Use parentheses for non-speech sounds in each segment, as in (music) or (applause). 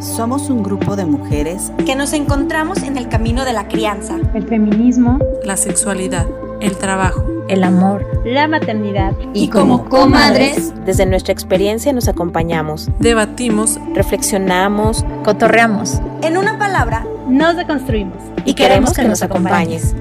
Somos un grupo de mujeres que nos encontramos en el camino de la crianza, el feminismo, la sexualidad, el trabajo, el amor, la maternidad. Y, como comadres, desde nuestra experiencia nos acompañamos, debatimos, reflexionamos, cotorreamos. En una palabra, nos deconstruimos. Y, queremos, que, nos acompañes.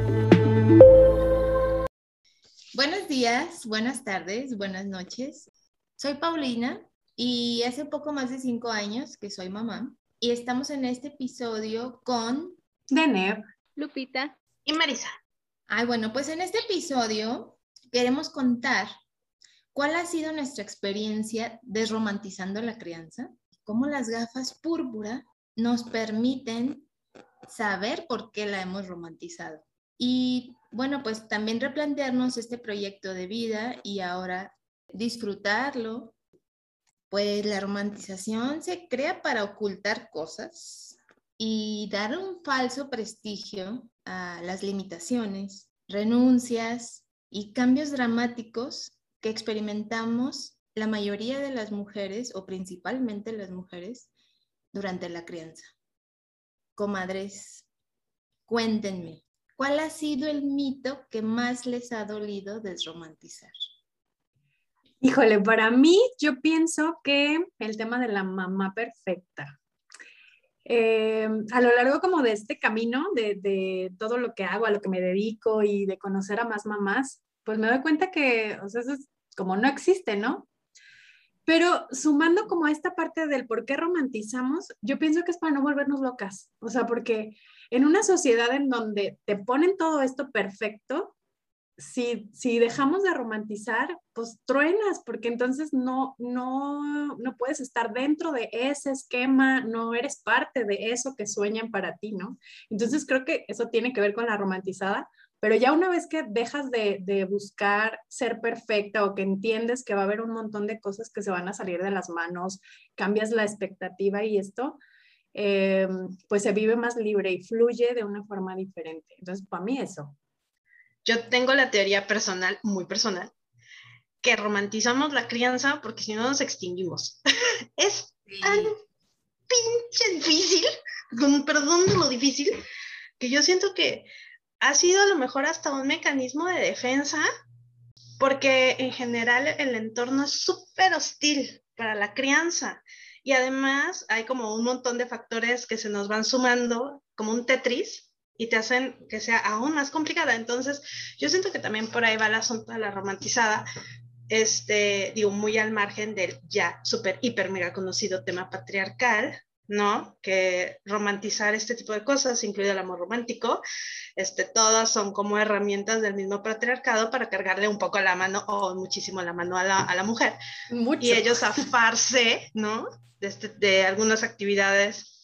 Buenos días, buenas tardes, buenas noches. Soy Paulina y hace poco más de cinco años que soy mamá y estamos en este episodio con Deneb, Lupita y Marisa. Ay, bueno, pues en este episodio queremos contar cuál ha sido nuestra experiencia desromantizando la crianza, cómo las gafas púrpura nos permiten saber por qué la hemos romantizado. Y bueno, pues también replantearnos este proyecto de vida y ahora disfrutarlo pues la romantización se crea para ocultar cosas y dar un falso prestigio a las limitaciones, renuncias y cambios dramáticos que experimentamos la mayoría de las mujeres o principalmente las mujeres durante la crianza. Comadres, cuéntenme, ¿cuál ha sido el mito que más les ha dolido desromantizar? Híjole, para mí yo pienso que el tema de la mamá perfecta. Eh, a lo largo como de este camino, de, todo lo que hago, a lo que me dedico y de conocer a más mamás, pues me doy cuenta que, o sea, eso es como no existe, ¿no? Pero sumando como a esta parte del por qué romantizamos, yo pienso que es para no volvernos locas, o sea, porque en una sociedad en donde te ponen todo esto perfecto, si, si dejamos de romantizar, pues truenas, porque entonces no, no, no puedes estar dentro de ese esquema, no eres parte de eso que sueñan para ti, ¿no? Entonces creo que eso tiene que ver con la romantizada, pero ya una vez que dejas de, de, buscar ser perfecta o que entiendes que va a haber un montón de cosas que se van a salir de las manos, cambias la expectativa y esto, eh, pues se vive más libre y fluye de una forma diferente. Entonces, para mí eso. Yo tengo la teoría personal, muy personal, que romantizamos la crianza porque si no nos extinguimos. (laughs) es tan pinche difícil, con perdón de lo difícil, que yo siento que ha sido a lo mejor hasta un mecanismo de defensa, porque en general el entorno es súper hostil para la crianza. Y además hay como un montón de factores que se nos van sumando, como un Tetris, y te hacen que sea aún más complicada. Entonces, yo siento que también por ahí va el asunto de la romantizada, este, digo, muy al margen del ya súper, hiper, mega conocido tema patriarcal, ¿no? Que romantizar este tipo de cosas, incluido el amor romántico, este, todas son como herramientas del mismo patriarcado para cargarle un poco la mano o muchísimo la mano a la, a la mujer. Mucho. Y ellos afarse, ¿no? De, este, de algunas actividades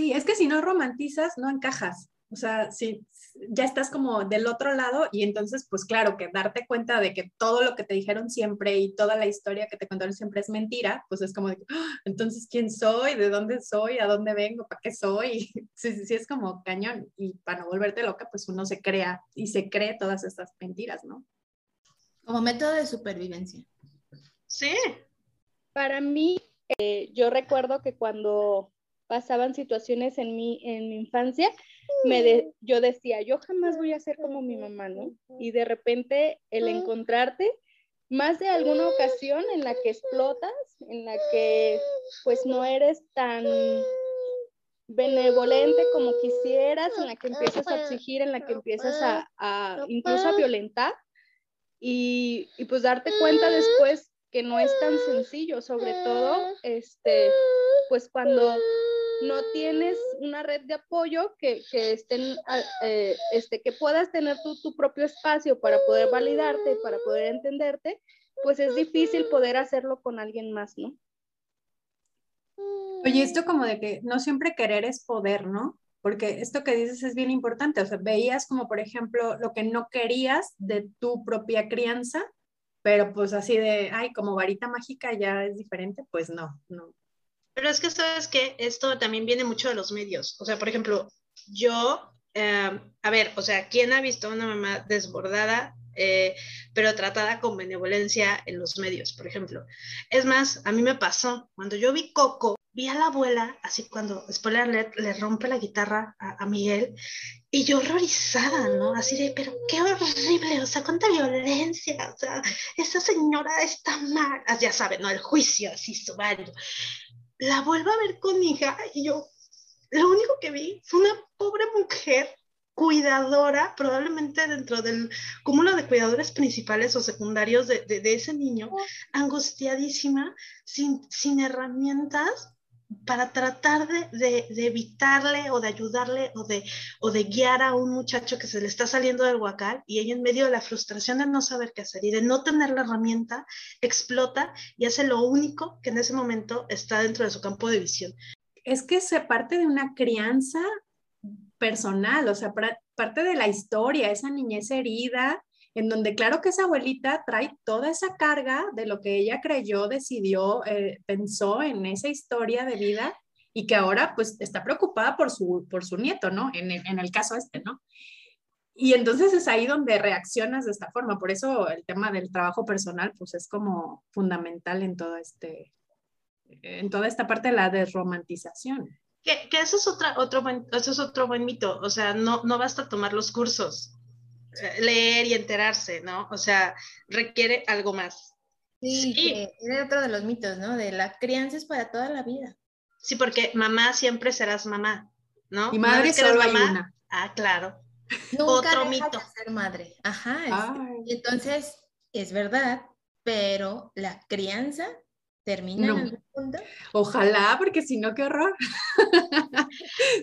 Sí, es que si no romantizas, no encajas. O sea, si ya estás como del otro lado y entonces, pues claro, que darte cuenta de que todo lo que te dijeron siempre y toda la historia que te contaron siempre es mentira, pues es como de, ¡Ah! entonces, ¿quién soy? ¿De dónde soy? ¿A dónde vengo? ¿Para qué soy? (laughs) Sí, sí, sí, es como cañón. Y para no volverte loca, pues uno se crea y se cree todas estas mentiras, ¿no? Como método de supervivencia. Sí. Para mí, eh, yo recuerdo que cuando pasaban situaciones en mi, en mi infancia, me yo decía, yo jamás voy a ser como mi mamá, ¿no? Y de repente el encontrarte, más de alguna ocasión en la que explotas, en la que pues no eres tan benevolente como quisieras, en la que empiezas a exigir, en la que empiezas a, a incluso a violentar y, y pues darte cuenta después que no es tan sencillo, sobre todo, este, pues cuando no tienes una red de apoyo que, que estén, eh, este, que puedas tener tu, tu propio espacio para poder validarte, para poder entenderte, pues es difícil poder hacerlo con alguien más, ¿no? Oye, esto como de que no siempre querer es poder, ¿no? Porque esto que dices es bien importante, o sea, veías como, por ejemplo, lo que no querías de tu propia crianza, pero pues así de, ay, como varita mágica ya es diferente, pues no, no, pero es que sabes que esto también viene mucho de los medios. O sea, por ejemplo, yo, eh, a ver, o sea, ¿quién ha visto a una mamá desbordada, eh, pero tratada con benevolencia en los medios, por ejemplo? Es más, a mí me pasó, cuando yo vi Coco, vi a la abuela, así cuando, spoiler alert, le rompe la guitarra a, Miguel, y yo horrorizada, ¿no? Así de, pero qué horrible, o sea, cuánta violencia, o sea, esa señora está mal, ah, ya saben, ¿no? El juicio, así, subario. La vuelvo a ver con mi hija y yo, lo único que vi fue una pobre mujer cuidadora, probablemente dentro del cúmulo de cuidadores principales o secundarios de, de, de ese niño, angustiadísima, sin, sin herramientas para tratar de, de, evitarle o de ayudarle o de, o de guiar a un muchacho que se le está saliendo del huacal y ella en medio de la frustración de no saber qué hacer y de no tener la herramienta, explota y hace lo único que en ese momento está dentro de su campo de visión. Es que se parte de una crianza personal, o sea, parte de la historia, esa niñez herida, en donde claro que esa abuelita trae toda esa carga de lo que ella creyó, decidió, eh, pensó en esa historia de vida y que ahora pues está preocupada por su, por su nieto, ¿no? En el, en el caso este, ¿no? Y entonces es ahí donde reaccionas de esta forma. Por eso el tema del trabajo personal pues es como fundamental en todo este, en toda esta parte de la desromantización. Que, que eso, es otra, otro buen, eso es otro buen mito, o sea, no, no basta tomar los cursos, leer y enterarse, ¿no? O sea, requiere algo más. Sí, sí. es otro de los mitos, ¿no? De la crianza es para toda la vida. Sí, porque mamá siempre serás mamá, ¿no? Y madre solo mamá, hay una. Ah, claro. Nunca otro mito. De ser madre. Ajá. Es, y entonces, es verdad, pero la crianza termina no. en algún punto. Ojalá, porque si no, qué horror. (laughs)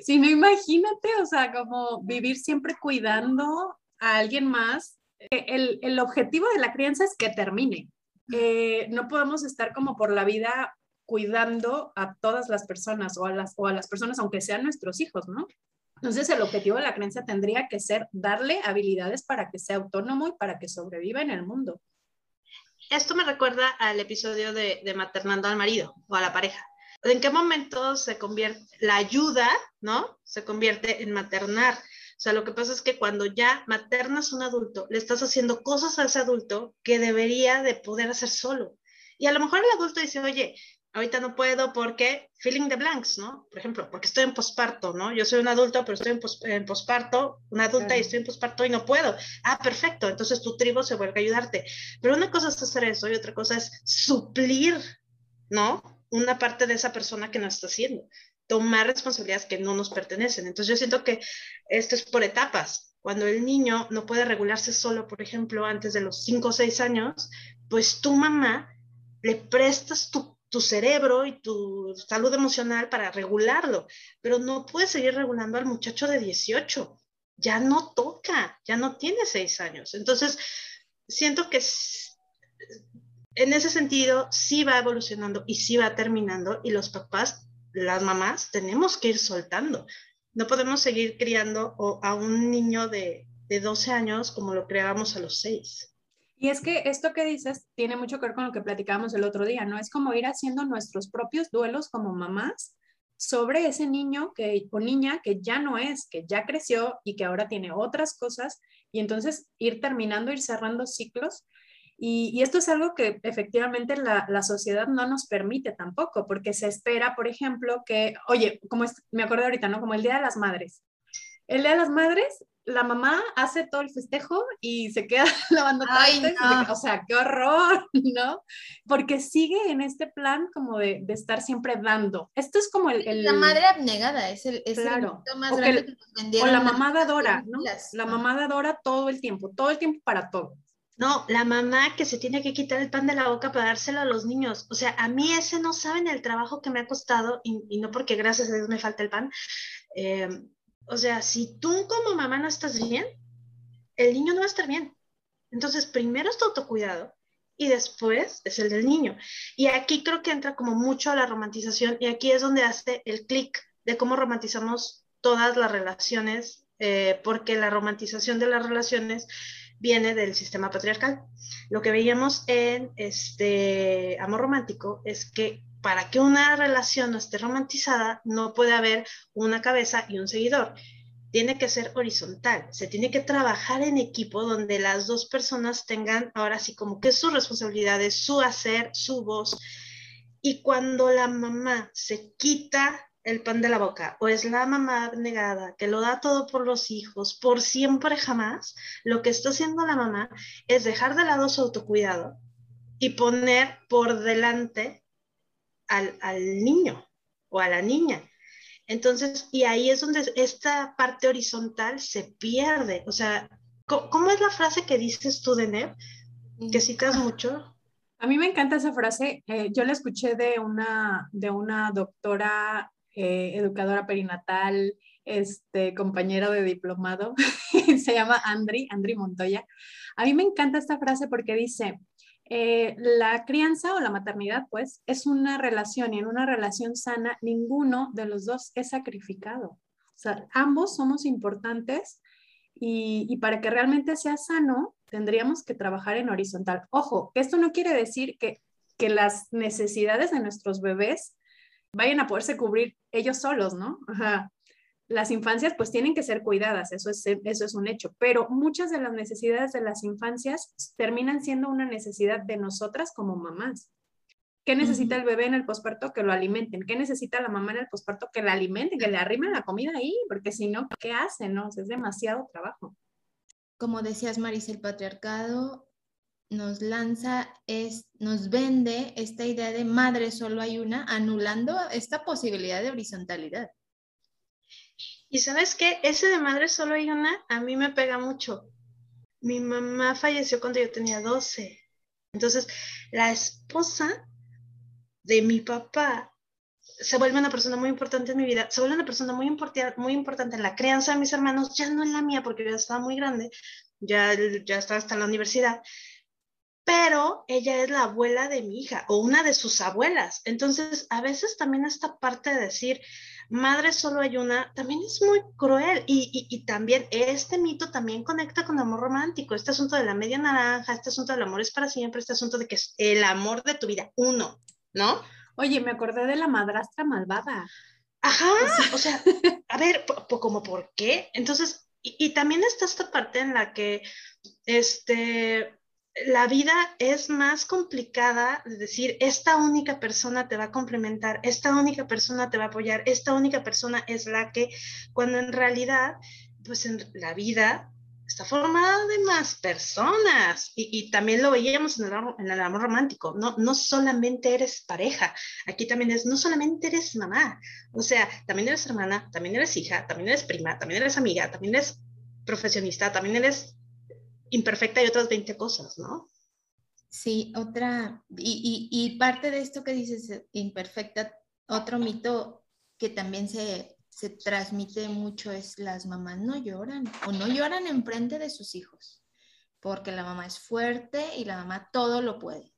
si no, imagínate, o sea, como vivir siempre cuidando a alguien más. El, el objetivo de la crianza es que termine. Eh, no podemos estar como por la vida cuidando a todas las personas o a las, o a las personas, aunque sean nuestros hijos, ¿no? Entonces, el objetivo de la creencia tendría que ser darle habilidades para que sea autónomo y para que sobreviva en el mundo. Esto me recuerda al episodio de, de maternando al marido o a la pareja. ¿En qué momento se convierte la ayuda, ¿no? Se convierte en maternar. O sea, lo que pasa es que cuando ya maternas un adulto, le estás haciendo cosas a ese adulto que debería de poder hacer solo. Y a lo mejor el adulto dice, oye, ahorita no puedo porque feeling the blanks, ¿no? Por ejemplo, porque estoy en posparto, ¿no? Yo soy un adulto, pero estoy en, pos, en posparto, una adulta y estoy en posparto y no puedo. Ah, perfecto, entonces tu tribu se vuelve a ayudarte. Pero una cosa es hacer eso y otra cosa es suplir, ¿no? Una parte de esa persona que no está haciendo. Tomar responsabilidades que no nos pertenecen. Entonces yo siento que esto es por etapas. Cuando el niño no puede regularse solo, por ejemplo, antes de los 5 o 6 años, pues tu mamá le prestas tu cerebro y tu salud emocional para regularlo, pero no puedes seguir regulando al muchacho de 18. Ya no toca, ya no tiene 6 años. Entonces, siento que en ese sentido sí va evolucionando y sí va terminando y los papás, las mamás, tenemos que ir soltando. No podemos seguir criando a un niño de, de 12 años como lo creábamos a los 6. Y es que esto que dices tiene mucho que ver con lo que platicábamos el otro día, ¿no? Es como ir haciendo nuestros propios duelos como mamás sobre ese niño que, o niña que ya no es, que ya creció y que ahora tiene otras cosas, y entonces ir terminando, ir cerrando ciclos. Y, y esto es algo que efectivamente la, la, sociedad no nos permite tampoco, porque se espera, por ejemplo, que, oye, como es, me acuerdo ahorita, ¿no? Como el Día de las Madres. El Día de las Madres la mamá hace todo el festejo y se queda (laughs) lavando trastes. No. O sea, qué horror, (laughs) ¿no? Porque sigue en este plan como de, de estar siempre dando. Esto es como el... el... La madre abnegada, es el, es claro. el más o grande que, que nos vendieron. O la mamá adora, ¿no? La mamá adora todo el tiempo, todo el tiempo para todo. No, la mamá que se tiene que quitar el pan de la boca para dárselo a los niños. O sea, a mí ese no saben el trabajo que me ha costado y, no porque gracias a Dios me falta el pan. Eh, o sea, si tú como mamá no estás bien, el niño no va a estar bien. Entonces, primero es tu autocuidado y después es el del niño. Y aquí creo que entra como mucho a la romantización y aquí es donde hace el clic de cómo romantizamos todas las relaciones, eh, porque la romantización de las relaciones viene del sistema patriarcal. Lo que veíamos en este amor romántico es que para que una relación no esté romantizada, no puede haber una cabeza y un seguidor. Tiene que ser horizontal, se tiene que trabajar en equipo donde las dos personas tengan ahora sí como que sus responsabilidades, su hacer, su voz. Y cuando la mamá se quita el pan de la boca o es la mamá abnegada que lo da todo por los hijos, por siempre jamás, lo que está haciendo la mamá es dejar de lado su autocuidado y poner por delante al, al niño o a la niña. Entonces, y ahí es donde esta parte horizontal se pierde. O sea, ¿cómo, es la frase que dices tú, Deneb? Que citas mucho. A mí me encanta esa frase. Eh, yo la escuché de una, de una doctora eh, educadora perinatal, este, compañera de diplomado. (laughs) se llama Andri, Andri Montoya. A mí me encanta esta frase porque dice, eh, la crianza o la maternidad, pues, es una relación y en una relación sana ninguno de los dos es sacrificado. O sea, ambos somos importantes y, y, para que realmente sea sano, tendríamos que trabajar en horizontal. Ojo, esto no quiere decir que, que las necesidades de nuestros bebés vayan a poderse cubrir ellos solos, ¿no? Ajá las infancias pues tienen que ser cuidadas, eso es, eso es un hecho, pero muchas de las necesidades de las infancias terminan siendo una necesidad de nosotras como mamás. ¿Qué necesita el bebé en el posparto? Que lo alimenten. ¿Qué necesita la mamá en el posparto? Que la alimenten, que le arrimen la comida ahí, porque si no, ¿qué hacen? No? es demasiado trabajo. Como decías, Marisa, el patriarcado nos lanza, es, nos vende esta idea de madre solo hay una, anulando esta posibilidad de horizontalidad. Y sabes qué, ese de madre solo hay una, a mí me pega mucho. Mi mamá falleció cuando yo tenía 12. Entonces, la esposa de mi papá se vuelve una persona muy importante en mi vida, se vuelve una persona muy, muy importante en la crianza de mis hermanos, ya no en la mía porque yo ya estaba muy grande, ya, ya estaba hasta la universidad, pero ella es la abuela de mi hija o una de sus abuelas. Entonces, a veces también esta parte de decir, madre solo hay una, también es muy cruel. Y, también este mito también conecta con amor romántico, este asunto de la media naranja, este asunto del amor es para siempre, este asunto de que es el amor de tu vida, uno, ¿no? Oye, me acordé de la madrastra malvada. Ajá, (laughs) o sea, a ver, como por qué. Entonces, y, y también está esta parte en la que, este, la vida es más complicada de decir, esta única persona te va a complementar, esta única persona te va a apoyar, esta única persona es la que, cuando en realidad, pues en la vida está formada de más personas. Y, también lo veíamos en el, amor romántico, no, no solamente eres pareja, aquí también es, no solamente eres mamá, o sea, también eres hermana, también eres hija, también eres prima, también eres amiga, también eres profesionista, también eres imperfecta y otras 20 cosas, ¿no? Sí, otra, y, y, parte de esto que dices, eh, imperfecta, otro mito que también se, se transmite mucho es las mamás no lloran o no lloran en frente de sus hijos, porque la mamá es fuerte y la mamá todo lo puede.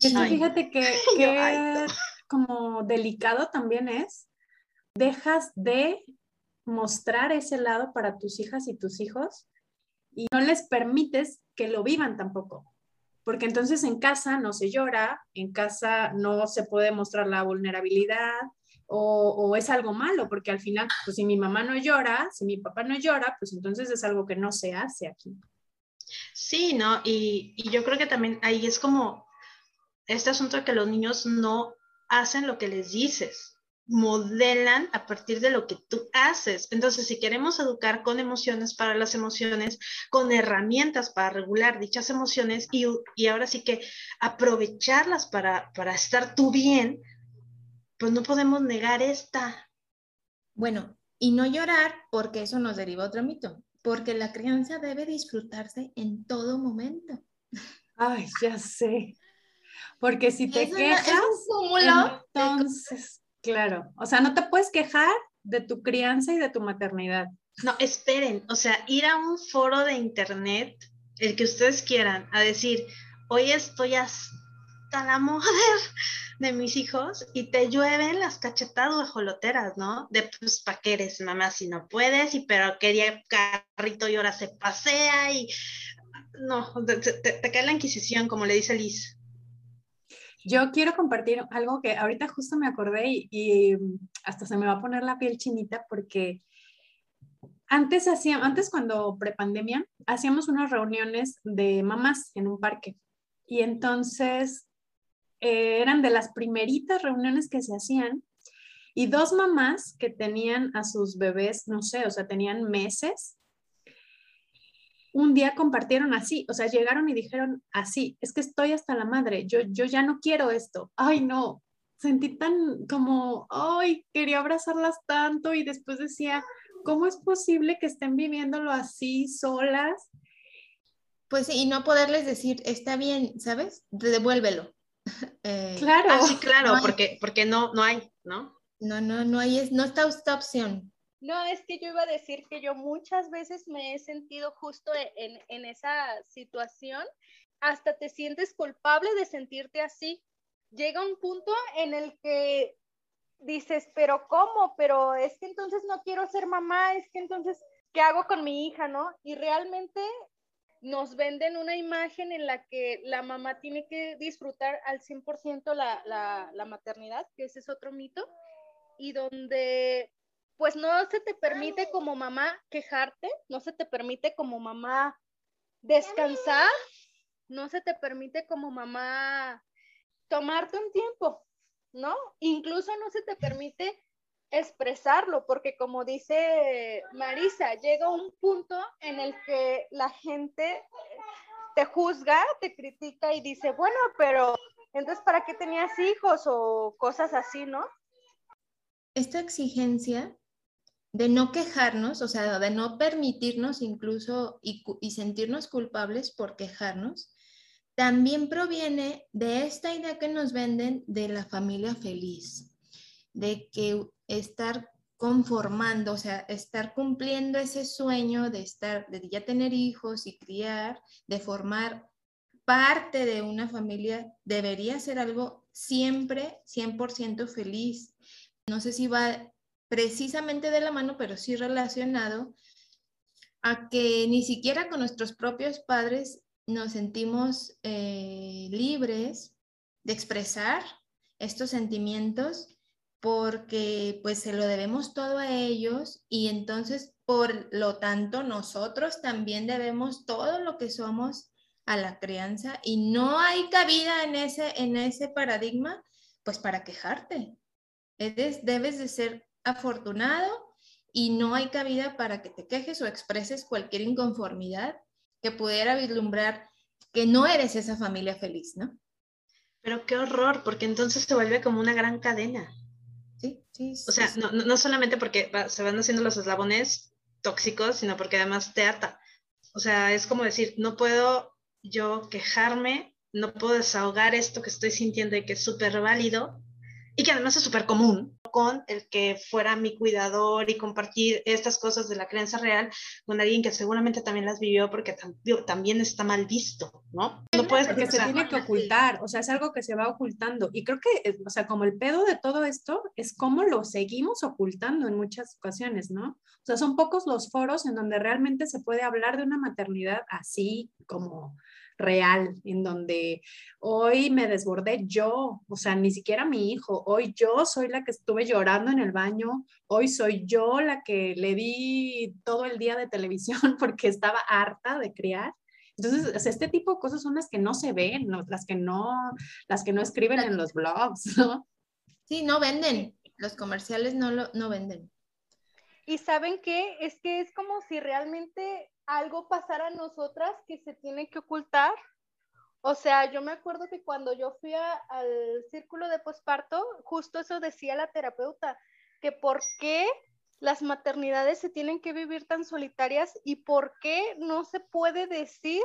Fíjate que, (laughs) que como delicado también es, dejas de mostrar ese lado para tus hijas y tus hijos y no les permites que lo vivan tampoco. Porque entonces en casa no se llora, en casa no se puede mostrar la vulnerabilidad o, es algo malo, porque al final, pues si mi mamá no llora, si mi papá no llora, pues entonces es algo que no se hace aquí. Sí, ¿no? Y, y yo creo que también ahí es como este asunto de que los niños no hacen lo que les dices modelan a partir de lo que tú haces. Entonces, si queremos educar con emociones para las emociones, con herramientas para regular dichas emociones y, ahora sí que aprovecharlas para, para estar tú bien, pues no podemos negar esta. Bueno, y no llorar porque eso nos deriva otro mito, porque la crianza debe disfrutarse en todo momento. Ay, ya sé. Porque si te quejas, entonces Claro, o sea, no te puedes quejar de tu crianza y de tu maternidad. No, esperen, o sea, ir a un foro de internet, el que ustedes quieran, a decir, hoy estoy hasta la mujer de mis hijos y te llueven las cachetadas guajoloteras, ¿no? De pues, ¿para qué eres mamá si no puedes? Y pero quería carrito y ahora se pasea y no, te, te cae la inquisición, como le dice Liz. Yo quiero compartir algo que ahorita justo me acordé y, hasta se me va a poner la piel chinita porque antes hacíamos, antes cuando prepandemia, hacíamos unas reuniones de mamás en un parque. Y entonces eh, eran de las primeritas reuniones que se hacían y dos mamás que tenían a sus bebés, no sé, o sea, tenían meses, un día compartieron así, o sea, llegaron y dijeron así, es que estoy hasta la madre, yo, yo ya no quiero esto, ay no, sentí tan como, ay, quería abrazarlas tanto y después decía, ¿cómo es posible que estén viviéndolo así solas? Pues sí, y no poderles decir, está bien, ¿sabes? Devuélvelo. (laughs) Eh, claro. Ah, sí, claro, porque, porque no, no hay, ¿no? No, no, no hay, no está esta opción. No, es que yo iba a decir que yo muchas veces me he sentido justo en, en esa situación. Hasta te sientes culpable de sentirte así. Llega un punto en el que dices, pero ¿cómo? Pero es que entonces no quiero ser mamá, es que entonces, ¿qué hago con mi hija, no? Y realmente nos venden una imagen en la que la mamá tiene que disfrutar al 100% la, la, la maternidad, que ese es otro mito, y donde pues no se te permite como mamá quejarte, no se te permite como mamá descansar, no se te permite como mamá tomarte un tiempo, ¿no? Incluso no se te permite expresarlo, porque como dice Marisa, llega un punto en el que la gente te juzga, te critica y dice, bueno, pero entonces, ¿para qué tenías hijos o cosas así, no? Esta exigencia de no quejarnos, o sea, de no permitirnos incluso y, sentirnos culpables por quejarnos, también proviene de esta idea que nos venden de la familia feliz, de que estar conformando, o sea, estar cumpliendo ese sueño de estar, de ya tener hijos y criar, de formar parte de una familia, debería ser algo siempre 100% feliz. No sé si va precisamente de la mano, pero sí relacionado a que ni siquiera con nuestros propios padres nos sentimos eh, libres de expresar estos sentimientos porque pues se lo debemos todo a ellos y entonces por lo tanto nosotros también debemos todo lo que somos a la crianza y no hay cabida en ese, en ese paradigma pues para quejarte. debes de ser afortunado y no hay cabida para que te quejes o expreses cualquier inconformidad que pudiera vislumbrar que no eres esa familia feliz, ¿no? Pero qué horror, porque entonces se vuelve como una gran cadena. Sí, sí. O sea, No, no, solamente porque se van haciendo los eslabones tóxicos, sino porque además te ata. O sea, es como decir, no puedo yo quejarme, no puedo desahogar esto que estoy sintiendo y que es súper válido y que además es súper común, con el que fuera mi cuidador y compartir estas cosas de la creencia real con alguien que seguramente también las vivió porque también está mal visto, ¿no? No puedes porque se tiene que ocultar, o sea, es algo que se va ocultando y creo que, eh, o sea, como el pedo de todo esto es cómo lo seguimos ocultando en muchas ocasiones, ¿no? O sea, son pocos los foros en donde realmente se puede hablar de una maternidad así como real, en donde hoy me desbordé yo, o sea, ni siquiera mi hijo, hoy yo soy la que estuve llorando en el baño, hoy soy yo la que le di todo el día de televisión (laughs) porque estaba harta de criar. Entonces, este tipo de cosas son las que no se ven, las que no, las que no escriben en los blogs, (laughs) ¿no? Sí, no venden, los comerciales no lo no venden. Y saben qué, es que es como si realmente algo pasara a nosotras que se tiene que ocultar. O sea, yo me acuerdo que cuando yo fui al círculo de posparto, justo eso decía la terapeuta, que por qué las maternidades se tienen que vivir tan solitarias y por qué no se puede decir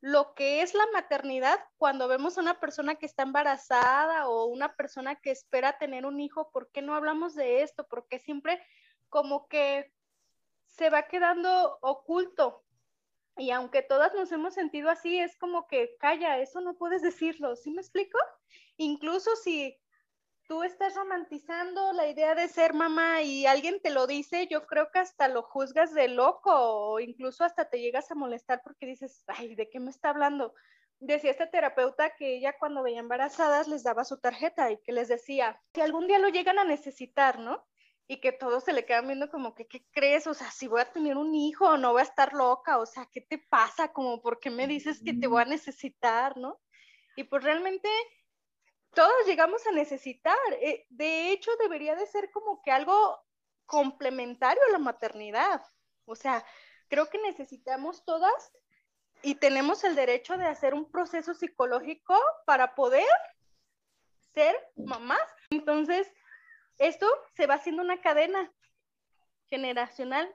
lo que es la maternidad cuando vemos a una persona que está embarazada o una persona que espera tener un hijo, ¿por qué no hablamos de esto? Porque siempre como que se va quedando oculto. Y aunque todas nos hemos sentido así, es como que, calla, eso no puedes decirlo, ¿sí me explico? Incluso si tú estás romantizando la idea de ser mamá y alguien te lo dice, yo creo que hasta lo juzgas de loco o incluso hasta te llegas a molestar porque dices, ay, ¿de qué me está hablando? Decía esta terapeuta que ella cuando veía embarazadas les daba su tarjeta y que les decía, si algún día lo llegan a necesitar, ¿no? Y que todos se le quedan viendo como que, ¿qué crees? O sea, si voy a tener un hijo, no voy a estar loca, o sea, ¿qué te pasa? Como, ¿por qué me dices que te voy a necesitar, no? Y pues realmente todos llegamos a necesitar. Eh, de hecho, debería de ser como que algo complementario a la maternidad. O sea, creo que necesitamos todas y tenemos el derecho de hacer un proceso psicológico para poder ser mamás. Entonces, esto se va haciendo una cadena generacional.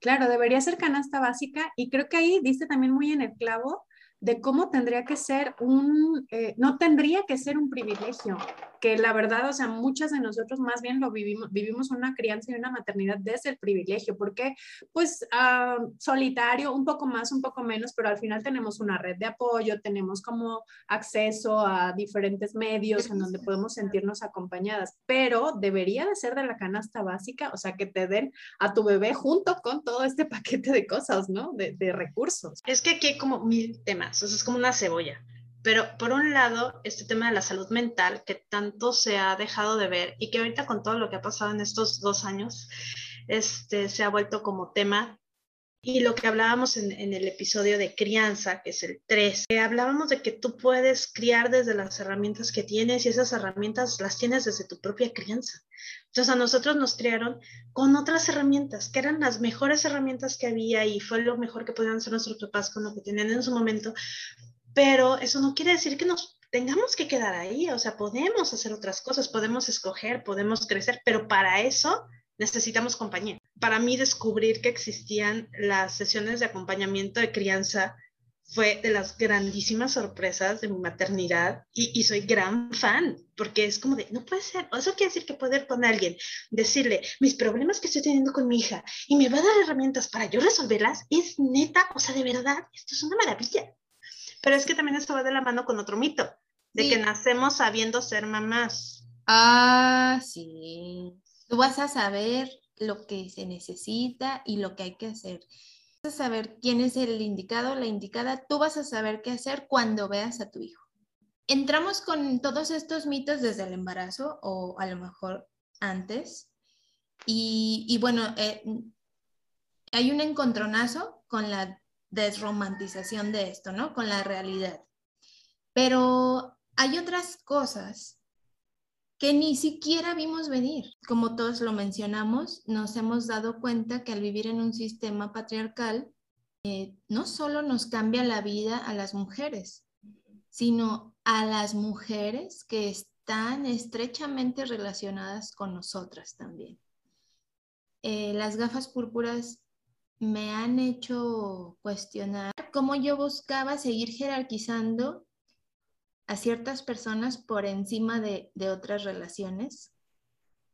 Claro, debería ser canasta básica y creo que ahí diste también muy en el clavo de cómo tendría que ser un, eh, no tendría que ser un privilegio, que la verdad, o sea, muchas de nosotros más bien lo vivimos, vivimos una crianza y una maternidad desde el privilegio, porque pues ah, solitario, un poco más, un poco menos, pero al final tenemos una red de apoyo, tenemos como acceso a diferentes medios en donde podemos sentirnos acompañadas, pero debería de ser de la canasta básica, o sea, que te den a tu bebé junto con todo este (laughs) paquete de cosas, ¿no? De, de recursos. Es que aquí hay como mil temas es como una cebolla. Pero por un lado, este tema de la salud mental que tanto se ha dejado de ver y que ahorita con todo lo que ha pasado en estos dos años, este, se ha vuelto como tema. Y lo que hablábamos en, el episodio de crianza, que es el 3, hablábamos de que tú puedes criar desde las herramientas que tienes y esas herramientas las tienes desde tu propia crianza. Entonces a nosotros nos criaron con otras herramientas, que eran las mejores herramientas que había y fue lo mejor que podían hacer nuestros papás con lo que tenían en su momento, pero eso no quiere decir que nos tengamos que quedar ahí, o sea, podemos hacer otras cosas, podemos escoger, podemos crecer, pero para eso necesitamos compañía. Para mí descubrir que existían las sesiones de acompañamiento de crianza fue de las grandísimas sorpresas de mi maternidad y, soy gran fan, porque es como de, no puede ser, eso quiere decir que poder con alguien, decirle mis problemas que estoy teniendo con mi hija y me va a dar herramientas para yo resolverlas, es neta, o sea, de verdad, esto es una maravilla. Pero es que también esto va de la mano con otro mito, de que nacemos sabiendo ser mamás. Ah, sí. Tú vas a saber lo que se necesita y lo que hay que hacer a saber quién es el indicado, la indicada, tú vas a saber qué hacer cuando veas a tu hijo. Entramos con todos estos mitos desde el embarazo o a lo mejor antes. Y, bueno, eh, hay un encontronazo con la desromantización de esto, ¿no? Con la realidad. Pero hay otras cosas que ni siquiera vimos venir. Como todos lo mencionamos, nos hemos dado cuenta que al vivir en un sistema patriarcal, eh, no solo nos cambia la vida a las mujeres, sino a las mujeres que están estrechamente relacionadas con nosotras también. Eh, las gafas púrpuras me han hecho cuestionar cómo yo buscaba seguir jerarquizando a ciertas personas por encima de, otras relaciones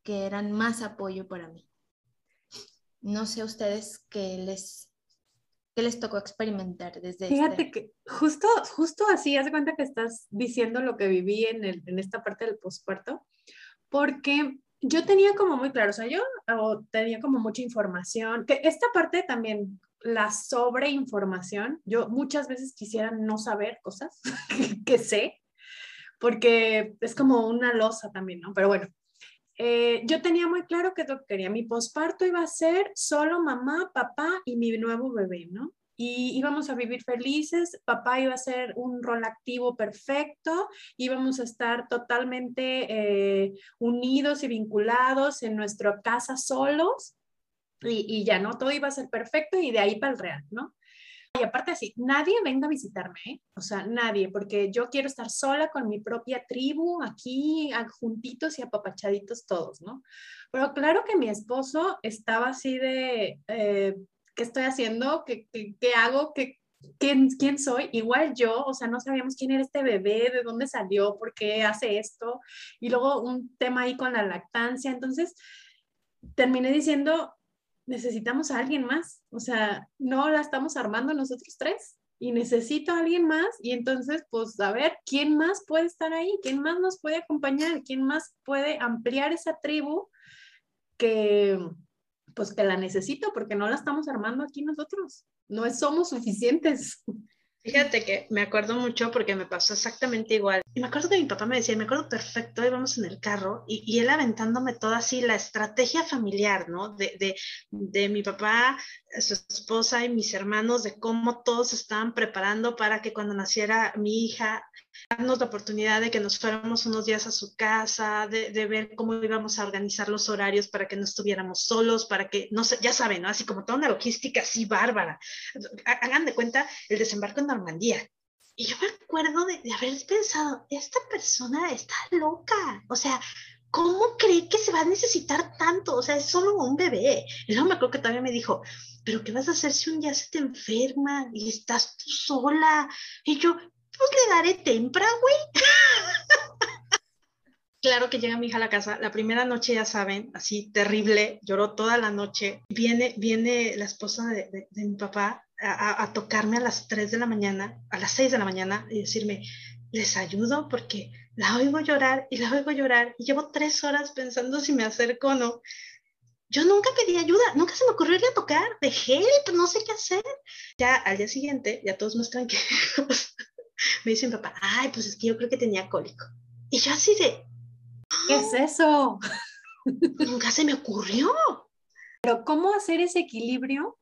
que eran más apoyo para mí. No sé ustedes qué les, qué les tocó experimentar desde Fíjate este que justo, justo así, haz de cuenta que estás diciendo lo que viví en, en esta parte del posparto, porque yo tenía como muy claro, o sea, yo tenía como mucha información, que esta parte también, la sobreinformación, yo muchas veces quisiera no saber cosas (laughs) que sé, porque es como una losa también, ¿no? Pero bueno, eh, yo tenía muy claro que lo que quería. Mi posparto iba a ser solo mamá, papá y mi nuevo bebé, ¿no? Y íbamos a vivir felices, papá iba a ser un rol activo perfecto, íbamos a estar totalmente eh, unidos y vinculados en nuestra casa solos y, y, ya, ¿no? Todo iba a ser perfecto y de ahí para el real, ¿no? Y aparte así, nadie venga a visitarme, ¿eh? o sea, nadie, porque yo quiero estar sola con mi propia tribu, aquí, juntitos y apapachaditos todos, ¿no? Pero claro que mi esposo estaba así de, eh, ¿qué estoy haciendo? ¿Qué, qué, hago? ¿Qué, ¿Quién, ¿Quién soy? Igual yo, o sea, no sabíamos quién era este bebé, de dónde salió, por qué hace esto. Y luego un tema ahí con la lactancia. Entonces, terminé diciendo, necesitamos a alguien más, o sea, no la estamos armando nosotros tres y necesito a alguien más y entonces, pues, a ver, ¿quién más puede estar ahí? ¿Quién más nos puede acompañar? ¿Quién más puede ampliar esa tribu que, pues, que la necesito porque no la estamos armando aquí nosotros? No somos suficientes. Fíjate que me acuerdo mucho porque me pasó exactamente igual. Y me acuerdo que mi papá me decía, me acuerdo perfecto, íbamos en el carro y, y él aventándome toda así la estrategia familiar, ¿no? De, de, de, mi papá, su esposa y mis hermanos, de cómo todos estaban preparando para que cuando naciera mi hija darnos la oportunidad de que nos fuéramos unos días a su casa, de, de, ver cómo íbamos a organizar los horarios para que no estuviéramos solos, para que, no sé, ya saben, ¿no? Así como toda una logística así bárbara. Hagan de cuenta el desembarco en Normandía. Y yo me acuerdo de, de haber pensado, esta persona está loca, o sea, ¿cómo cree que se va a necesitar tanto? O sea, es solo un bebé. Y luego me acuerdo que también me dijo, pero ¿qué vas a hacer si un día se te enferma y estás tú sola? Y yo, pues le daré tempra, güey. (laughs) claro que llega mi hija a la casa, la primera noche ya saben, así terrible, lloró toda la noche. Viene, viene la esposa de, de, de mi papá a, a, tocarme a las 3 de la mañana, a las 6 de la mañana y decirme, les ayudo porque la oigo llorar y la oigo llorar y llevo tres horas pensando si me acerco o no. Yo nunca pedí ayuda, nunca se me ocurrió ir a tocar, de help, no sé qué hacer. Ya al día siguiente, ya todos más tranquilos, (laughs) me dice mi papá, ay, pues es que yo creo que tenía cólico. Y yo así de... ¿Qué es eso? Nunca se me ocurrió. Pero ¿cómo hacer ese equilibrio?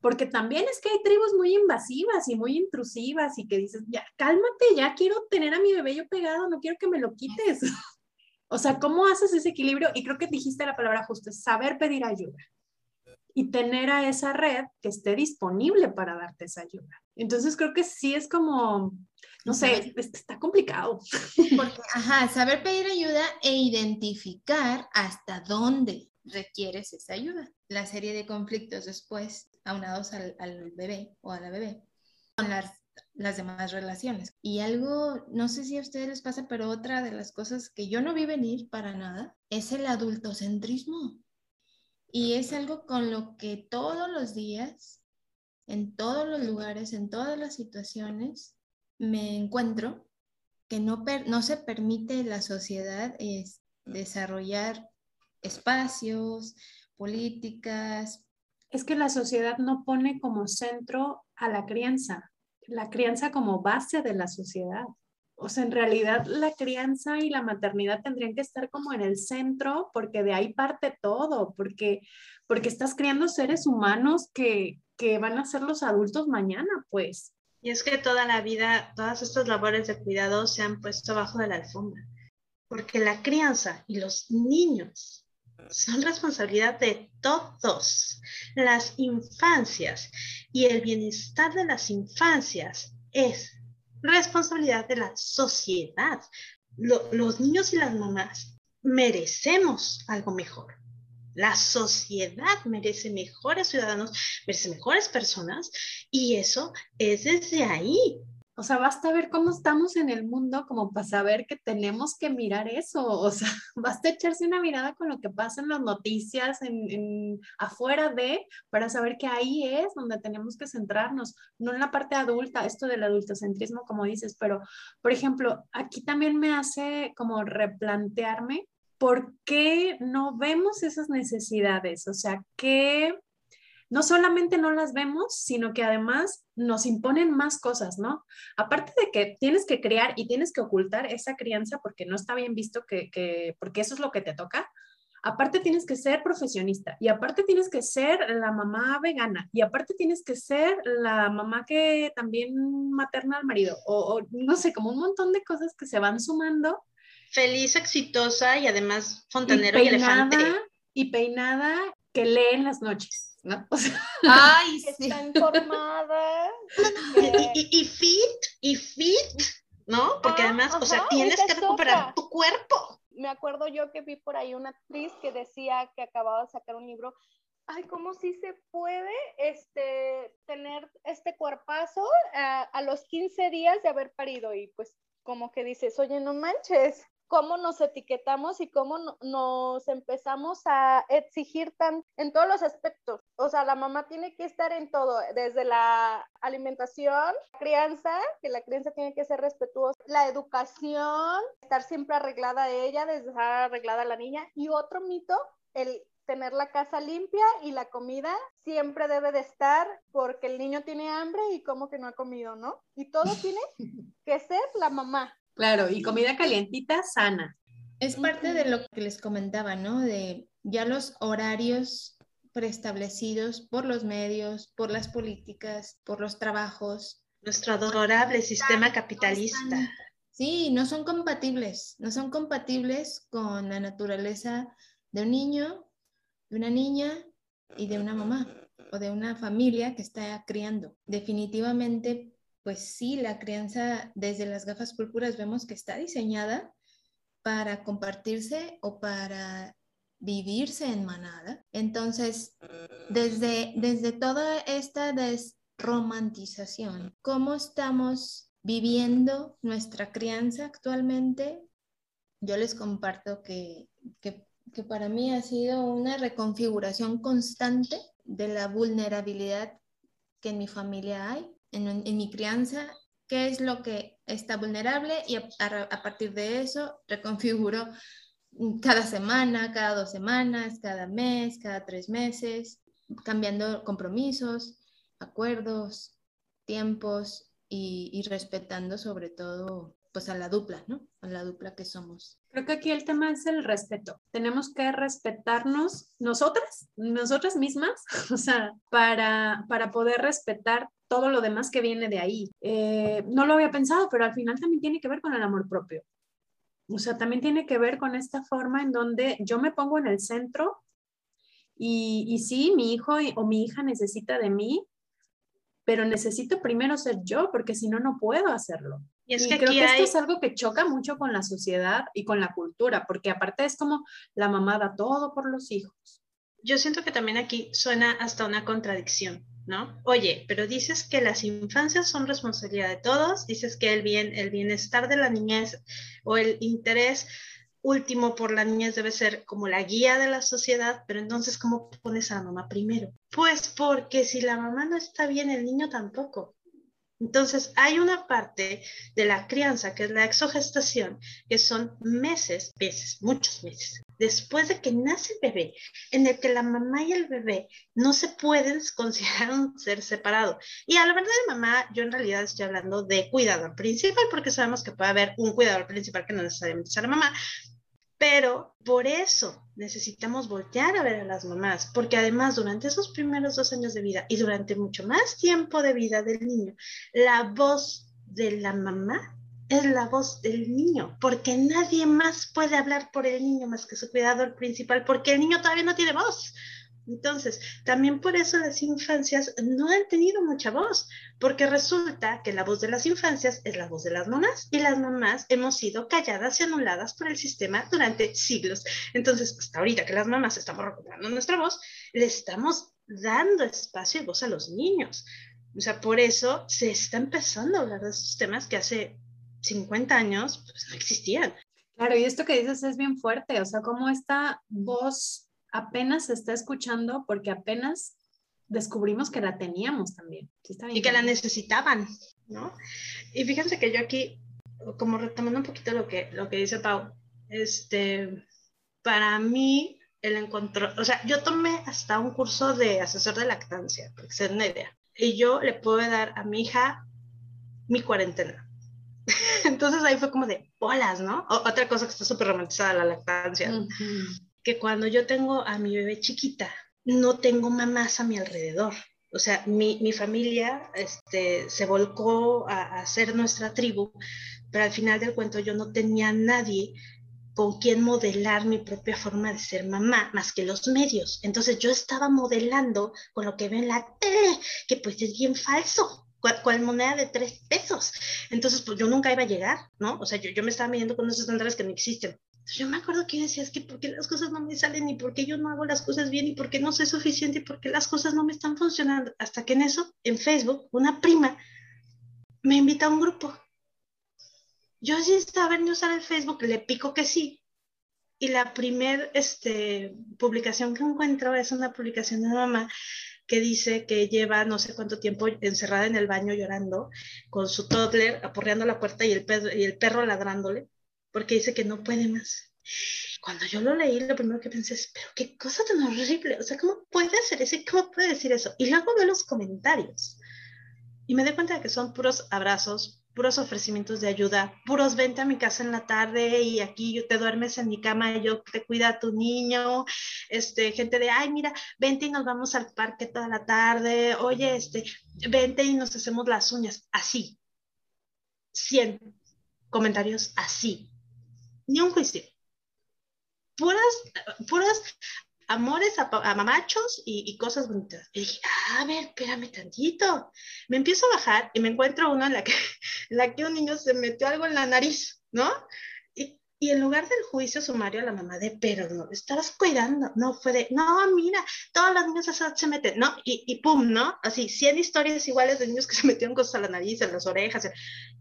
Porque también es que hay tribus muy invasivas y muy intrusivas y que dices, ya, cálmate, ya quiero tener a mi bebé yo pegado, no quiero que me lo quites. (laughs) O sea, ¿cómo haces ese equilibrio? Y creo que dijiste la palabra justa, es saber pedir ayuda y tener a esa red que esté disponible para darte esa ayuda. Entonces creo que sí es como, no sé, está complicado. Porque, ajá, saber pedir ayuda e identificar hasta dónde requieres esa ayuda. La serie de conflictos después, aunados al, al bebé o a la bebé, con las las demás relaciones. Y algo, no sé si a ustedes les pasa, pero otra de las cosas que yo no vi venir para nada es el adultocentrismo. Y es algo con lo que todos los días, en todos los lugares, en todas las situaciones, me encuentro que no, no se permite la sociedad es desarrollar espacios, políticas. Es que la sociedad no pone como centro a la crianza, la crianza como base de la sociedad. O sea, en realidad la crianza y la maternidad tendrían que estar como en el centro porque de ahí parte todo, porque, porque estás criando seres humanos que, que van a ser los adultos mañana, pues. Y es que toda la vida, todas estas labores de cuidado se han puesto abajo de la alfombra, porque la crianza y los niños son responsabilidad de todos. Las infancias y el bienestar de las infancias es responsabilidad de la sociedad. Lo, los niños y las mamás merecemos algo mejor. La sociedad merece mejores ciudadanos, merece mejores personas y eso es desde ahí, o sea, basta ver cómo estamos en el mundo como para saber que tenemos que mirar eso. O sea, (laughs) basta echarse una mirada con lo que pasa en las noticias, en, afuera de, para saber que ahí es donde tenemos que centrarnos, no en la parte adulta, esto del adultocentrismo, como dices, pero, por ejemplo, aquí también me hace como replantearme por qué no vemos esas necesidades. O sea, ¿qué no solamente no las vemos, sino que además nos imponen más cosas, ¿no? Aparte de que tienes que criar y tienes que ocultar esa crianza porque no está bien visto que, que, porque eso es lo que te toca, aparte tienes que ser profesionista y aparte tienes que ser la mamá vegana y aparte tienes que ser la mamá que también materna al marido o, o no sé, como un montón de cosas que se van sumando. Feliz, exitosa y además fontanero y, peinada, y elefante. Y peinada que lee en las noches. ¿No? (laughs) O sea, Ay, sí. está informada. y, y, y, fit, y fit, ¿no? Porque ah, además, ajá, o sea, tienes que recuperar tu cuerpo. Me acuerdo yo que vi por ahí una actriz que decía que acababa de sacar un libro. Ay, ¿cómo sí se puede este, tener este cuerpazo a, a los 15 días de haber parido? Y pues como que dices, oye, no manches, cómo nos etiquetamos y cómo no, nos empezamos a exigir tan en todos los aspectos. O sea, la mamá tiene que estar en todo, desde la alimentación, crianza, que la crianza tiene que ser respetuosa, la educación, estar siempre arreglada ella, desde estar arreglada la niña. Y otro mito, el tener la casa limpia y la comida siempre debe de estar porque el niño tiene hambre y como que no ha comido, ¿no? Y todo tiene (laughs) que ser la mamá. Claro, y comida calientita, sana. Es parte de lo que les comentaba, ¿no? De ya los horarios preestablecidos por los medios, por las políticas, por los trabajos. Nuestro adorable sistema capitalista. Sí, no son compatibles, no son compatibles con la naturaleza de un niño, de una niña y de una mamá o de una familia que está criando. Definitivamente, pues sí, la crianza desde las gafas púrpuras vemos que está diseñada para compartirse o para vivirse en manada. Entonces, desde, desde toda esta desromantización, ¿cómo estamos viviendo nuestra crianza actualmente, yo les comparto que, que, para mí ha sido una reconfiguración constante de la vulnerabilidad que en mi familia hay, en, en mi crianza, qué es lo que está vulnerable y a, a partir de eso reconfiguro cada semana, cada dos semanas, cada mes, cada tres meses, cambiando compromisos, acuerdos, tiempos y, respetando sobre todo pues a la dupla, ¿no? A la dupla que somos. Creo que aquí el tema es el respeto. Tenemos que respetarnos nosotras, nosotras mismas, (laughs) o sea, para, para poder respetar todo lo demás que viene de ahí. Eh, no lo había pensado, pero al final también tiene que ver con el amor propio. O sea, también tiene que ver con esta forma en donde yo me pongo en el centro y, y sí, mi hijo o mi hija necesita de mí, pero necesito primero ser yo porque si no, no puedo hacerlo. Y, es que creo que esto es algo que choca mucho con la sociedad y con la cultura, porque aparte es como la mamá da todo por los hijos. Yo siento que también aquí suena hasta una contradicción, ¿no? Oye, pero dices que las infancias son responsabilidad de todos, dices que el bien, el bienestar de la niñez o el interés último por la niñez debe ser como la guía de la sociedad, pero entonces, ¿cómo pones a la mamá primero? Pues porque si la mamá no está bien, el niño tampoco. Entonces, hay una parte de la crianza, que es la exogestación, que son meses, meses, muchos meses, después de que nace el bebé, en el que la mamá y el bebé no se pueden (laughs) considerar ser separado. Y a la verdad de mamá, yo en realidad estoy hablando de cuidador principal, porque sabemos que puede haber un cuidador principal que no necesariamente sea la mamá, pero por eso necesitamos voltear a ver a las mamás, porque además durante esos primeros dos años de vida y durante mucho más tiempo de vida del niño, la voz de la mamá es la voz del niño, porque nadie más puede hablar por el niño más que su cuidador principal, porque el niño todavía no tiene voz. Entonces, también por eso las infancias no han tenido mucha voz, porque resulta que la voz de las infancias es la voz de las mamás y las mamás hemos sido calladas y anuladas por el sistema durante siglos. Entonces, hasta ahorita que las mamás estamos recuperando nuestra voz, le estamos dando espacio y voz a los niños. O sea, por eso se está empezando a hablar de estos temas que hace 50 años pues, no existían. Claro, y esto que dices es bien fuerte, o sea, como esta voz apenas se está escuchando porque apenas descubrimos que la teníamos también. y que la necesitaban, ¿no? Y fíjense que yo aquí, como retomando un poquito lo que, lo que dice Pau, este, para mí el encontró, o sea, yo tomé hasta un curso de asesor de lactancia, porque se una idea, y yo le puedo dar a mi hija mi cuarentena. (laughs) Entonces ahí fue como de bolas, ¿no? otra cosa que está súper romantizada, la lactancia que cuando yo tengo a mi bebé chiquita, no tengo mamás a mi alrededor. O sea, mi, mi familia este, se volcó a, a, ser nuestra tribu, pero al final del cuento yo no tenía nadie con quien modelar mi propia forma de ser mamá, más que los medios. Entonces yo estaba modelando con lo que veo en la tele, que pues es bien falso, cual, moneda de tres pesos. Entonces, pues yo nunca iba a llegar, ¿no? O sea, yo, yo me estaba midiendo con esos estándares que no existen yo me acuerdo que decías que por qué las cosas no me salen y por qué yo no hago las cosas bien y por qué no soy suficiente y por qué las cosas no me están funcionando. Hasta que en eso, en Facebook, una prima me invita a un grupo. Yo sin saber ni usar el Facebook, le pico que sí. Y la primer este, publicación que encuentro es una publicación de una mamá que dice que lleva no sé cuánto tiempo encerrada en el baño llorando con su toddler aporreando la puerta y el, y el perro ladrándole porque dice que no puede más. Cuando yo lo leí, lo primero que pensé es, pero qué cosa tan horrible, o sea, ¿cómo puede hacer eso? ¿Cómo puede decir eso? Y luego veo los comentarios y me doy cuenta de que son puros abrazos, puros ofrecimientos de ayuda, puros vente a mi casa en la tarde y aquí te duermes en mi cama y yo te cuida a tu niño, este, gente de, ay, mira, vente y nos vamos al parque toda la tarde, oye, este, vente y nos hacemos las uñas, así, 100 comentarios así. Ni un juicio. Puras, puras amores a, mamachos y, cosas bonitas. Y dije, a ver, espérame tantito. Me empiezo a bajar y me encuentro uno en la que, (laughs) en la que un niño se metió algo en la nariz, ¿no? Y, y en lugar del juicio sumario a la mamá de, pero no, estabas cuidando, no, fue de, no, mira, todos los niños se meten, ¿no? Y, y pum, ¿no? Así, 100 historias iguales de niños que se metieron cosas a la nariz, en las orejas.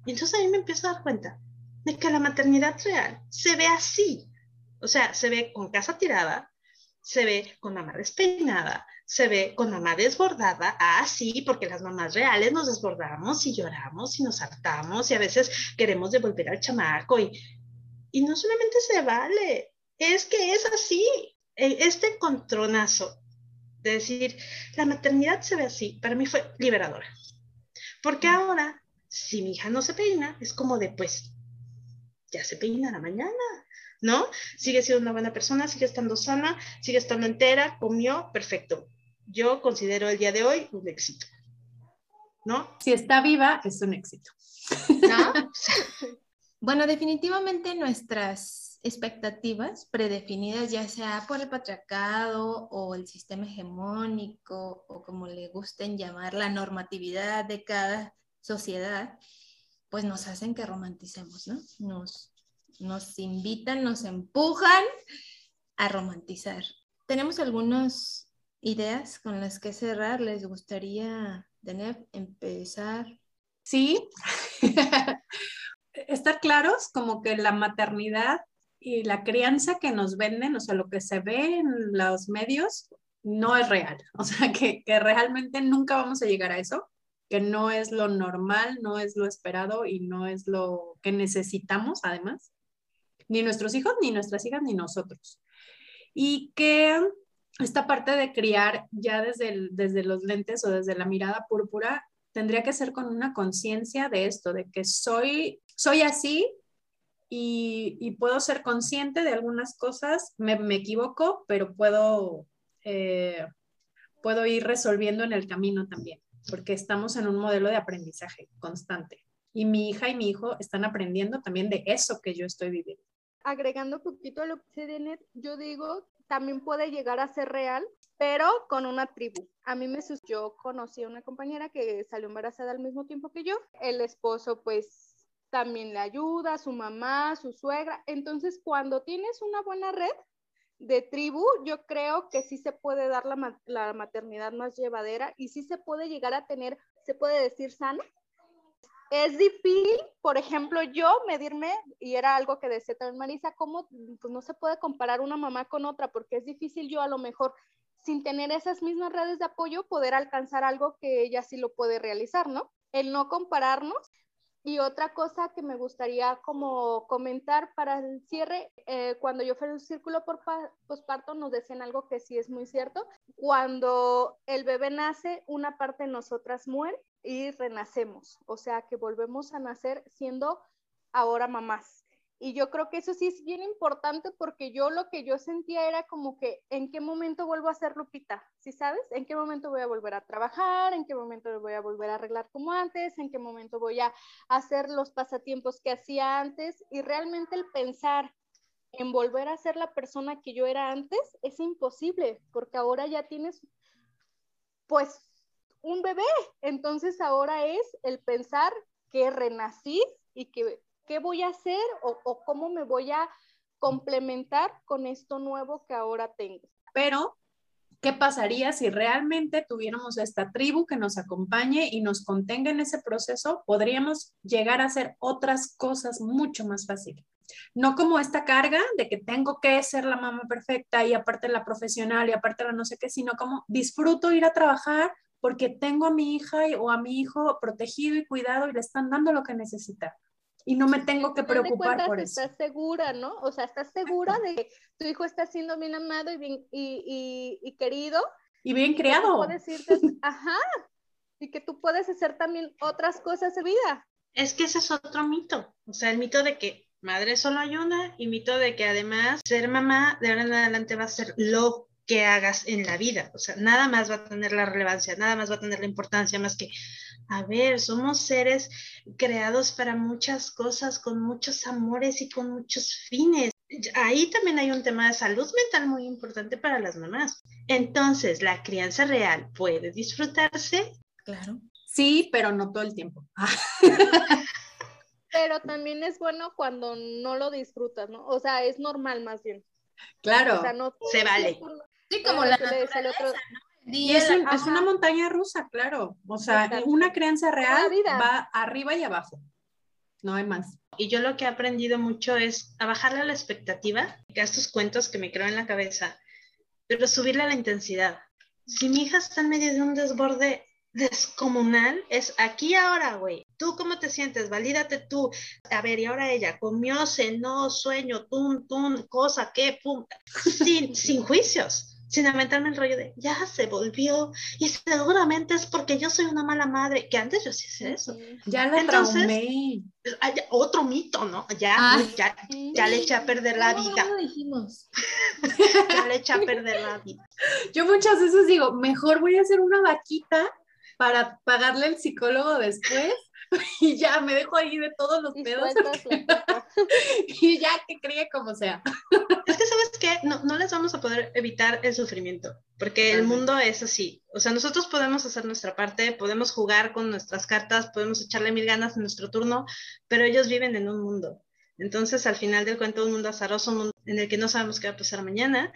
Y entonces ahí me empiezo a dar cuenta de que la maternidad real se ve así. O sea, se ve con casa tirada, se ve con mamá despeinada, se ve con mamá desbordada, ah, sí, porque las mamás reales nos desbordamos y lloramos y nos hartamos y a veces queremos devolver al chamaco y, y no solamente se vale, es que es así. E, este contronazo de decir, la maternidad se ve así, para mí fue liberadora. Porque ahora, si mi hija no se peina, es como de, pues, ya se peina la mañana, ¿no? Sigue siendo una buena persona, sigue estando sana, sigue estando entera, comió, perfecto. Yo considero el día de hoy un éxito, ¿no? Si está viva, es un éxito. ¿No? (laughs) bueno, definitivamente nuestras expectativas predefinidas, ya sea por el patriarcado o el sistema hegemónico o como le gusten llamar la normatividad de cada sociedad, pues nos hacen que romanticemos, ¿no? Nos, nos invitan, nos empujan a romantizar. Tenemos algunas ideas con las que cerrar. ¿Les gustaría, tener, empezar? Sí. (laughs) Estar claros como que la maternidad y la crianza que nos venden, o sea, lo que se ve en los medios, no es real. O sea, que, que realmente nunca vamos a llegar a eso, que no es lo normal, no es lo esperado y no es lo que necesitamos, además ni nuestros hijos, ni nuestras hijas, ni nosotros. Y que esta parte de criar ya desde, desde los lentes o desde la mirada púrpura tendría que ser con una conciencia de esto, de que soy, soy así y, puedo ser consciente de algunas cosas, me, equivoco, pero puedo, eh, puedo ir resolviendo en el camino también, porque estamos en un modelo de aprendizaje constante. Y mi hija y mi hijo están aprendiendo también de eso que yo estoy viviendo agregando un poquito a lo que dice yo digo, también puede llegar a ser real, pero con una tribu. A mí me yo conocí a una compañera que salió embarazada al mismo tiempo que yo. El esposo pues también le ayuda, su mamá, su suegra. Entonces, cuando tienes una buena red de tribu, yo creo que sí se puede dar la, la maternidad más llevadera y sí se puede llegar a tener, se puede decir sana, es difícil, por ejemplo, yo medirme, y era algo que decía también Marisa, cómo pues, no se puede comparar una mamá con otra, porque es difícil yo a lo mejor sin tener esas mismas redes de apoyo poder alcanzar algo que ella sí lo puede realizar, ¿no? El no compararnos. Y otra cosa que me gustaría como comentar para el cierre, eh, cuando yo fui al círculo por posparto nos decían algo que sí es muy cierto. Cuando el bebé nace, una parte de nosotras muere y renacemos, o sea que volvemos a nacer siendo ahora mamás. Y yo creo que eso sí es bien importante porque yo lo que yo sentía era como que en qué momento vuelvo a ser Lupita, ¿sí sabes? ¿En qué momento voy a volver a trabajar? ¿En qué momento voy a volver a arreglar como antes? ¿En qué momento voy a hacer los pasatiempos que hacía antes? Y realmente el pensar en volver a ser la persona que yo era antes es imposible porque ahora ya tienes pues un bebé. Entonces ahora es el pensar que renací y que qué voy a hacer o, o cómo me voy a complementar con esto nuevo que ahora tengo. Pero ¿Qué pasaría si realmente tuviéramos esta tribu que nos acompañe y nos contenga en ese proceso? Podríamos llegar a hacer otras cosas mucho más fáciles. No como esta carga de que tengo que ser la mamá perfecta y aparte la profesional y aparte la no sé qué, sino como disfruto ir a trabajar porque tengo a mi hija o a mi hijo protegido y cuidado y le están dando lo que necesita. Y no me tengo que preocupar por eso. Estás segura, ¿no? O sea, estás segura de que tu hijo está siendo bien amado y, bien, y, querido. Y bien criado. Puedes irte, (laughs) ajá. Y que tú puedes hacer también otras cosas de vida. Es que ese es otro mito. O sea, el mito de que madre solo ayuda y mito de que además ser mamá de ahora en adelante va a ser lo que hagas en la vida. O sea, nada más va a tener la relevancia, nada más va a tener la importancia más que A ver, somos seres creados para muchas cosas, con muchos amores y con muchos fines. Ahí también hay un tema de salud mental muy importante para las mamás. Entonces, ¿la crianza real puede disfrutarse? Claro. Sí, pero no todo el tiempo. (laughs) pero también es bueno cuando no lo disfrutas, ¿no? O sea, es normal más bien. Claro, O sea, no se vale. Sí, como la otro- naturaleza, ¿no? Y es, una montaña rusa, claro. O sea, Exacto. una crianza real va arriba y abajo. No hay más. Y yo lo que he aprendido mucho es a bajarle la expectativa, a estos cuentos que me creo en la cabeza, pero subirle a la intensidad. Si mi hija está en medio de un desborde descomunal, es aquí ahora, güey. ¿Tú cómo te sientes? Valídate tú. A ver, y ahora ella comió, cenó, sueño, tun, tun, cosa, qué, pum. Sin, sin juicios. Sin aventarme el rollo de, ya se volvió, y seguramente es porque yo soy una mala madre, que antes yo sí hacía eso. Ya la Entonces- traumé. Ah, otro mito, ¿no? Ya, Ah. ya, ya le eché a perder la vida, No lo dijimos. (laughs) ya le eché a perder la vida. Yo muchas veces digo, mejor voy a hacer una vaquita para pagarle el psicólogo después (laughs) y ya me dejo ahí de todos los Y pedos sueltas. (laughs) y ya que críe como sea. Es que, ¿sabes qué? No, no les vamos a poder evitar el sufrimiento, porque el mundo es así. O sea, nosotros podemos hacer nuestra parte, podemos jugar con nuestras cartas, podemos echarle mil ganas en nuestro turno, pero ellos viven en un mundo. Entonces, al final del cuento, un mundo azaroso, un mundo en el que no sabemos qué va a pasar mañana,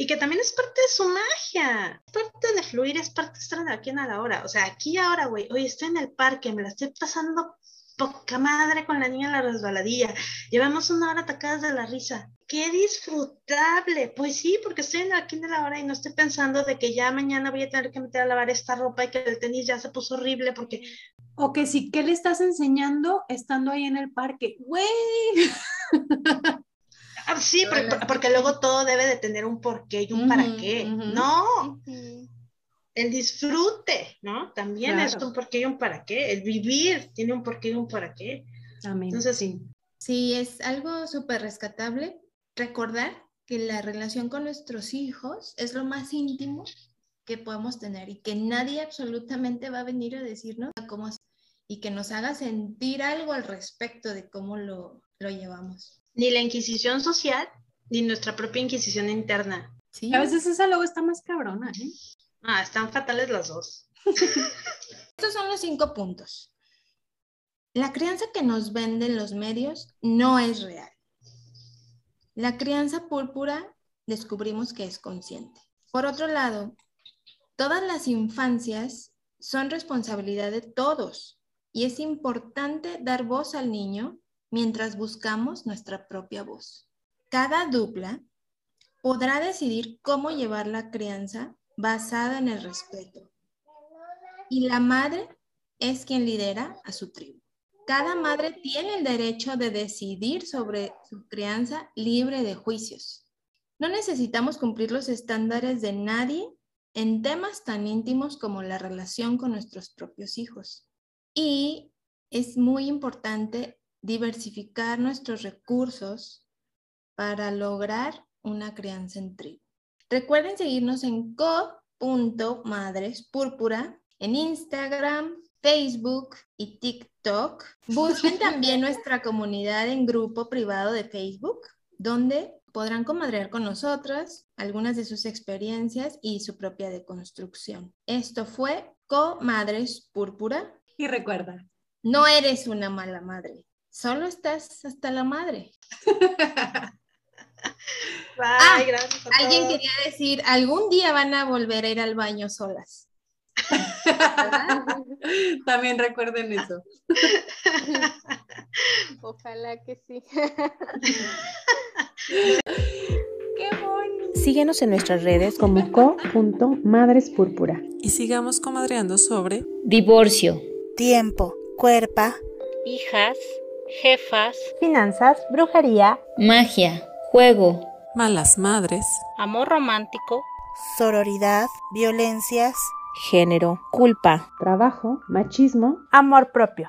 y que también es parte de su magia, es parte de fluir, es parte de estar aquí en a la hora. O sea, aquí ahora, güey, hoy estoy en el parque, me la estoy pasando poca madre con la niña en la resbaladilla, llevamos una hora atacadas de la risa. ¡Qué disfrutable! Pues sí, porque estoy en aquí en la hora y no estoy pensando de que ya mañana voy a tener que meter a lavar esta ropa y que el tenis ya se puso horrible porque O que si, ¿qué le estás enseñando estando ahí en el parque? Güey, Ah, sí, porque luego todo debe de tener un porqué y un para qué. No. El disfrute, ¿no? También es Claro. un porqué y un para qué. El vivir tiene un porqué y un para qué. Amén. Entonces, sí. Sí, es algo súper rescatable recordar que la relación con nuestros hijos es lo más íntimo que podemos tener y que nadie absolutamente va a venir a decirnos cómo hacer y que nos haga sentir algo al respecto de cómo lo, lo llevamos. Ni la inquisición social, ni nuestra propia inquisición interna. Sí, A veces esa luego está más cabrona, ¿eh? Ah, están fatales las dos. (laughs) estos son los cinco puntos. La crianza que nos venden los medios no es real. La crianza púrpura descubrimos que es consciente. Por otro lado, todas las infancias son responsabilidad de todos y es importante dar voz al niño mientras buscamos nuestra propia voz. Cada dupla podrá decidir cómo llevar la crianza basada en el respeto. Y la madre es quien lidera a su tribu. Cada madre tiene el derecho de decidir sobre su crianza libre de juicios. No necesitamos cumplir los estándares de nadie en temas tan íntimos como la relación con nuestros propios hijos. Y es muy importante diversificar nuestros recursos para lograr una crianza en tribu. Recuerden seguirnos en co.madrespúrpura en Instagram, Facebook y TikTok. Busquen también (laughs) nuestra comunidad en grupo privado de Facebook, donde podrán comadrear con nosotras algunas de sus experiencias y su propia deconstrucción. Esto fue Comadres Púrpura. Y recuerda. No eres una mala madre, solo estás hasta la madre. (laughs) Bye, Ah, gracias a Alguien todos. quería decir, algún día van a volver a ir al baño solas. (laughs) También recuerden eso. (laughs) Ojalá que sí. (laughs) Qué bonito. Síguenos en nuestras redes como co.madrespúrpura. Y sigamos comadreando sobre Divorcio. Tiempo, cuerpa, Hijas. Jefas. finanzas, brujería, Magia. Juego. malas madres, Amor romántico. sororidad, violencias, Género, culpa, Trabajo, machismo. amor propio.